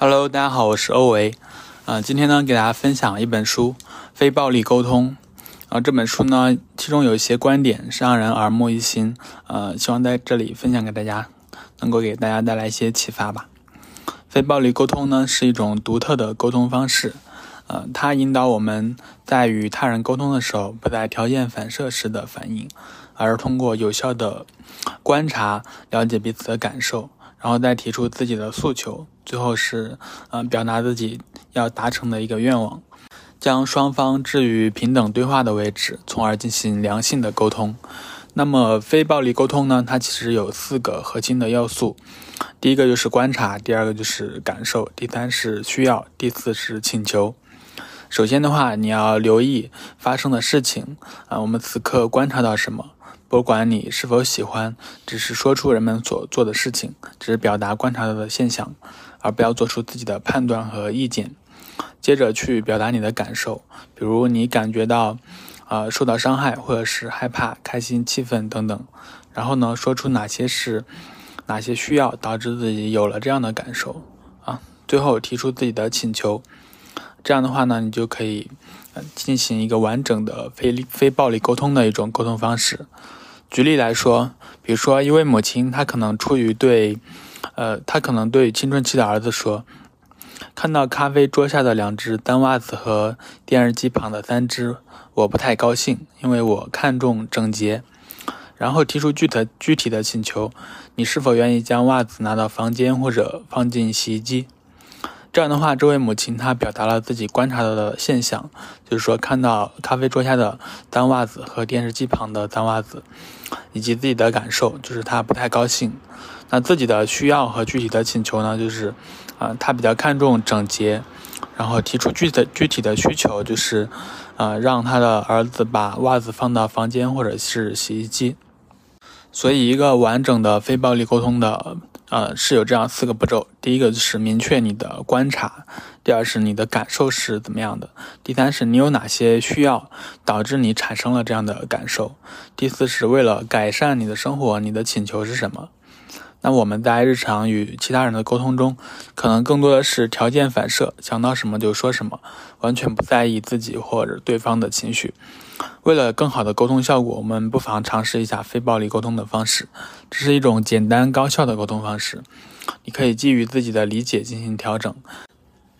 Hello，大家好，我是欧维。呃，今天呢，给大家分享一本书《非暴力沟通》。啊，这本书呢，其中有一些观点是让人耳目一新。呃，希望在这里分享给大家，能够给大家带来一些启发吧。非暴力沟通呢，是一种独特的沟通方式。呃，它引导我们在与他人沟通的时候，不再条件反射式的反应，而通过有效的观察，了解彼此的感受。然后再提出自己的诉求，最后是，嗯，表达自己要达成的一个愿望，将双方置于平等对话的位置，从而进行良性的沟通。那么非暴力沟通呢？它其实有四个核心的要素，第一个就是观察，第二个就是感受，第三是需要，第四是请求。首先的话，你要留意发生的事情，啊，我们此刻观察到什么？不管你是否喜欢，只是说出人们所做的事情，只是表达观察到的现象，而不要做出自己的判断和意见。接着去表达你的感受，比如你感觉到，呃，受到伤害，或者是害怕、开心、气愤等等。然后呢，说出哪些是哪些需要导致自己有了这样的感受啊。最后提出自己的请求，这样的话呢，你就可以进行一个完整的非非暴力沟通的一种沟通方式。举例来说，比如说一位母亲，她可能出于对，呃，她可能对青春期的儿子说：“看到咖啡桌下的两只单袜子和电视机旁的三只，我不太高兴，因为我看重整洁。”然后提出具体具体的请求：“你是否愿意将袜子拿到房间或者放进洗衣机？”这样的话，这位母亲她表达了自己观察到的现象，就是说看到咖啡桌下的脏袜子和电视机旁的脏袜子，以及自己的感受，就是她不太高兴。那自己的需要和具体的请求呢，就是，啊，她比较看重整洁，然后提出具体的具体的需求，就是，呃，让他的儿子把袜子放到房间或者是洗衣机。所以，一个完整的非暴力沟通的。呃，是有这样四个步骤。第一个就是明确你的观察，第二是你的感受是怎么样的，第三是你有哪些需要导致你产生了这样的感受，第四是为了改善你的生活，你的请求是什么。那我们在日常与其他人的沟通中，可能更多的是条件反射，想到什么就说什么，完全不在意自己或者对方的情绪。为了更好的沟通效果，我们不妨尝试一下非暴力沟通的方式。这是一种简单高效的沟通方式，你可以基于自己的理解进行调整，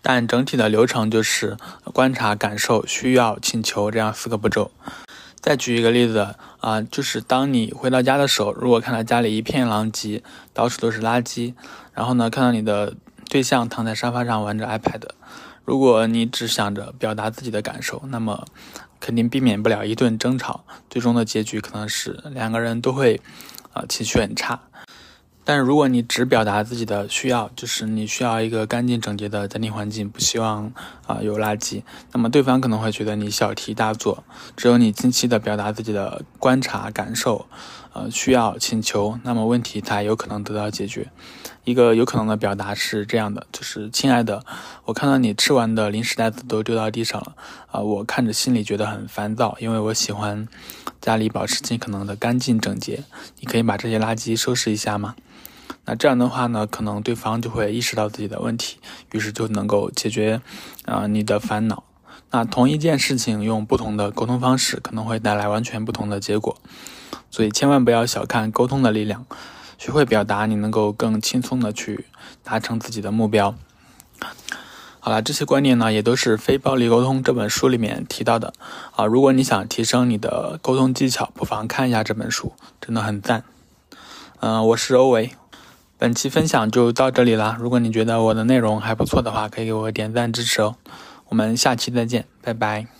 但整体的流程就是观察、感受、需要、请求这样四个步骤。再举一个例子啊，就是当你回到家的时候，如果看到家里一片狼藉，到处都是垃圾，然后呢，看到你的对象躺在沙发上玩着 iPad，如果你只想着表达自己的感受，那么肯定避免不了一顿争吵，最终的结局可能是两个人都会啊情绪很差。但如果你只表达自己的需要，就是你需要一个干净整洁的家庭环境，不希望啊有垃圾，那么对方可能会觉得你小题大做。只有你清晰的表达自己的观察、感受，呃需要、请求，那么问题才有可能得到解决。一个有可能的表达是这样的，就是亲爱的，我看到你吃完的零食袋子都丢到地上了，啊，我看着心里觉得很烦躁，因为我喜欢家里保持尽可能的干净整洁。你可以把这些垃圾收拾一下吗？那这样的话呢，可能对方就会意识到自己的问题，于是就能够解决啊你的烦恼。那同一件事情用不同的沟通方式，可能会带来完全不同的结果。所以千万不要小看沟通的力量，学会表达，你能够更轻松的去达成自己的目标。好了，这些观念呢，也都是《非暴力沟通》这本书里面提到的啊。如果你想提升你的沟通技巧，不妨看一下这本书，真的很赞。嗯，我是欧维。本期分享就到这里啦。如果你觉得我的内容还不错的话，可以给我点赞支持哦。我们下期再见，拜拜。